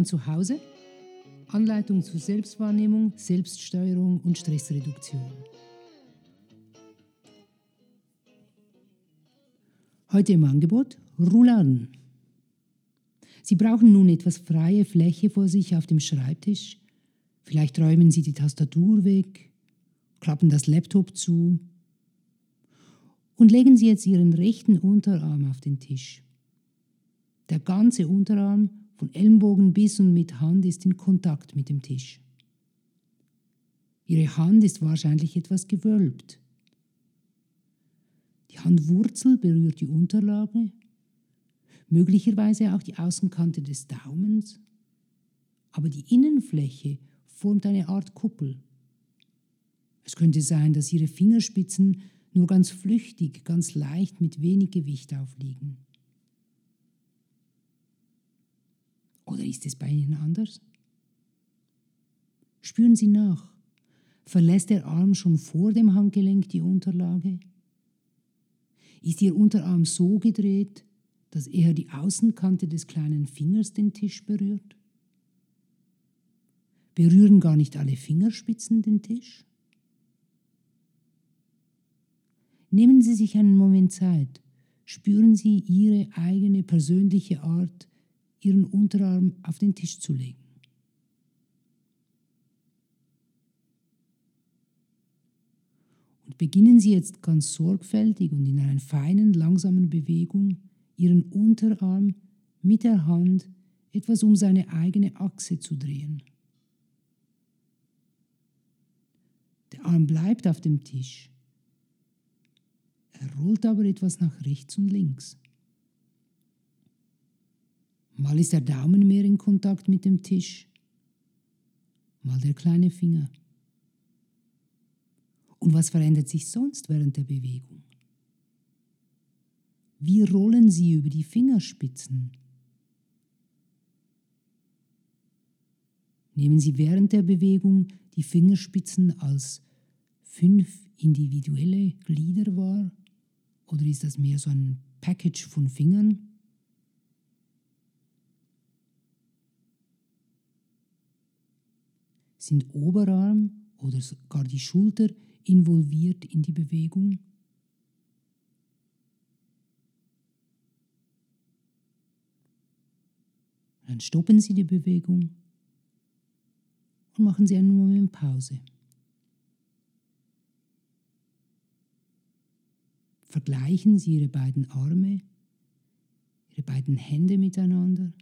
man zu Hause? Anleitung zur Selbstwahrnehmung, Selbststeuerung und Stressreduktion. Heute im Angebot Rouladen. Sie brauchen nun etwas freie Fläche vor sich auf dem Schreibtisch. Vielleicht räumen Sie die Tastatur weg, klappen das Laptop zu und legen Sie jetzt Ihren rechten Unterarm auf den Tisch. Der ganze Unterarm von Ellenbogen bis und mit Hand ist in Kontakt mit dem Tisch. Ihre Hand ist wahrscheinlich etwas gewölbt. Die Handwurzel berührt die Unterlage, möglicherweise auch die Außenkante des Daumens, aber die Innenfläche formt eine Art Kuppel. Es könnte sein, dass Ihre Fingerspitzen nur ganz flüchtig, ganz leicht mit wenig Gewicht aufliegen. Oder ist es bei Ihnen anders? Spüren Sie nach. Verlässt der Arm schon vor dem Handgelenk die Unterlage? Ist Ihr Unterarm so gedreht, dass eher die Außenkante des kleinen Fingers den Tisch berührt? Berühren gar nicht alle Fingerspitzen den Tisch? Nehmen Sie sich einen Moment Zeit. Spüren Sie Ihre eigene persönliche Art, ihren Unterarm auf den Tisch zu legen. Und beginnen Sie jetzt ganz sorgfältig und in einer feinen, langsamen Bewegung Ihren Unterarm mit der Hand etwas um seine eigene Achse zu drehen. Der Arm bleibt auf dem Tisch. Er rollt aber etwas nach rechts und links. Mal ist der Daumen mehr in Kontakt mit dem Tisch, mal der kleine Finger. Und was verändert sich sonst während der Bewegung? Wie rollen Sie über die Fingerspitzen? Nehmen Sie während der Bewegung die Fingerspitzen als fünf individuelle Glieder wahr? Oder ist das mehr so ein Package von Fingern? Sind Oberarm oder sogar die Schulter involviert in die Bewegung? Dann stoppen Sie die Bewegung und machen Sie einen Moment Pause. Vergleichen Sie Ihre beiden Arme, Ihre beiden Hände miteinander.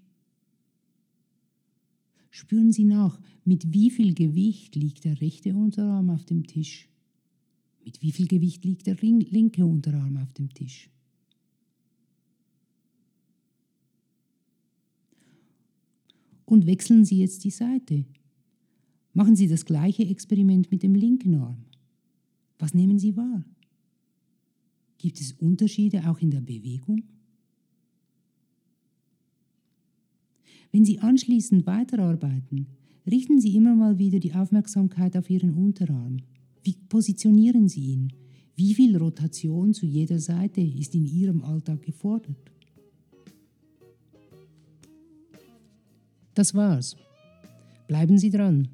Spüren Sie nach, mit wie viel Gewicht liegt der rechte Unterarm auf dem Tisch? Mit wie viel Gewicht liegt der linke Unterarm auf dem Tisch? Und wechseln Sie jetzt die Seite. Machen Sie das gleiche Experiment mit dem linken Arm. Was nehmen Sie wahr? Gibt es Unterschiede auch in der Bewegung? Wenn Sie anschließend weiterarbeiten, richten Sie immer mal wieder die Aufmerksamkeit auf Ihren Unterarm. Wie positionieren Sie ihn? Wie viel Rotation zu jeder Seite ist in Ihrem Alltag gefordert? Das war's. Bleiben Sie dran.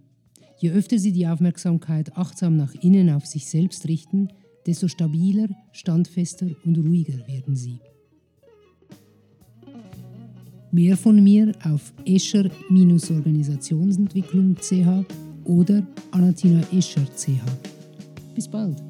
Je öfter Sie die Aufmerksamkeit achtsam nach innen auf sich selbst richten, desto stabiler, standfester und ruhiger werden Sie. Mehr von mir auf escher-organisationsentwicklung.ch oder anatinaescher.ch. Bis bald.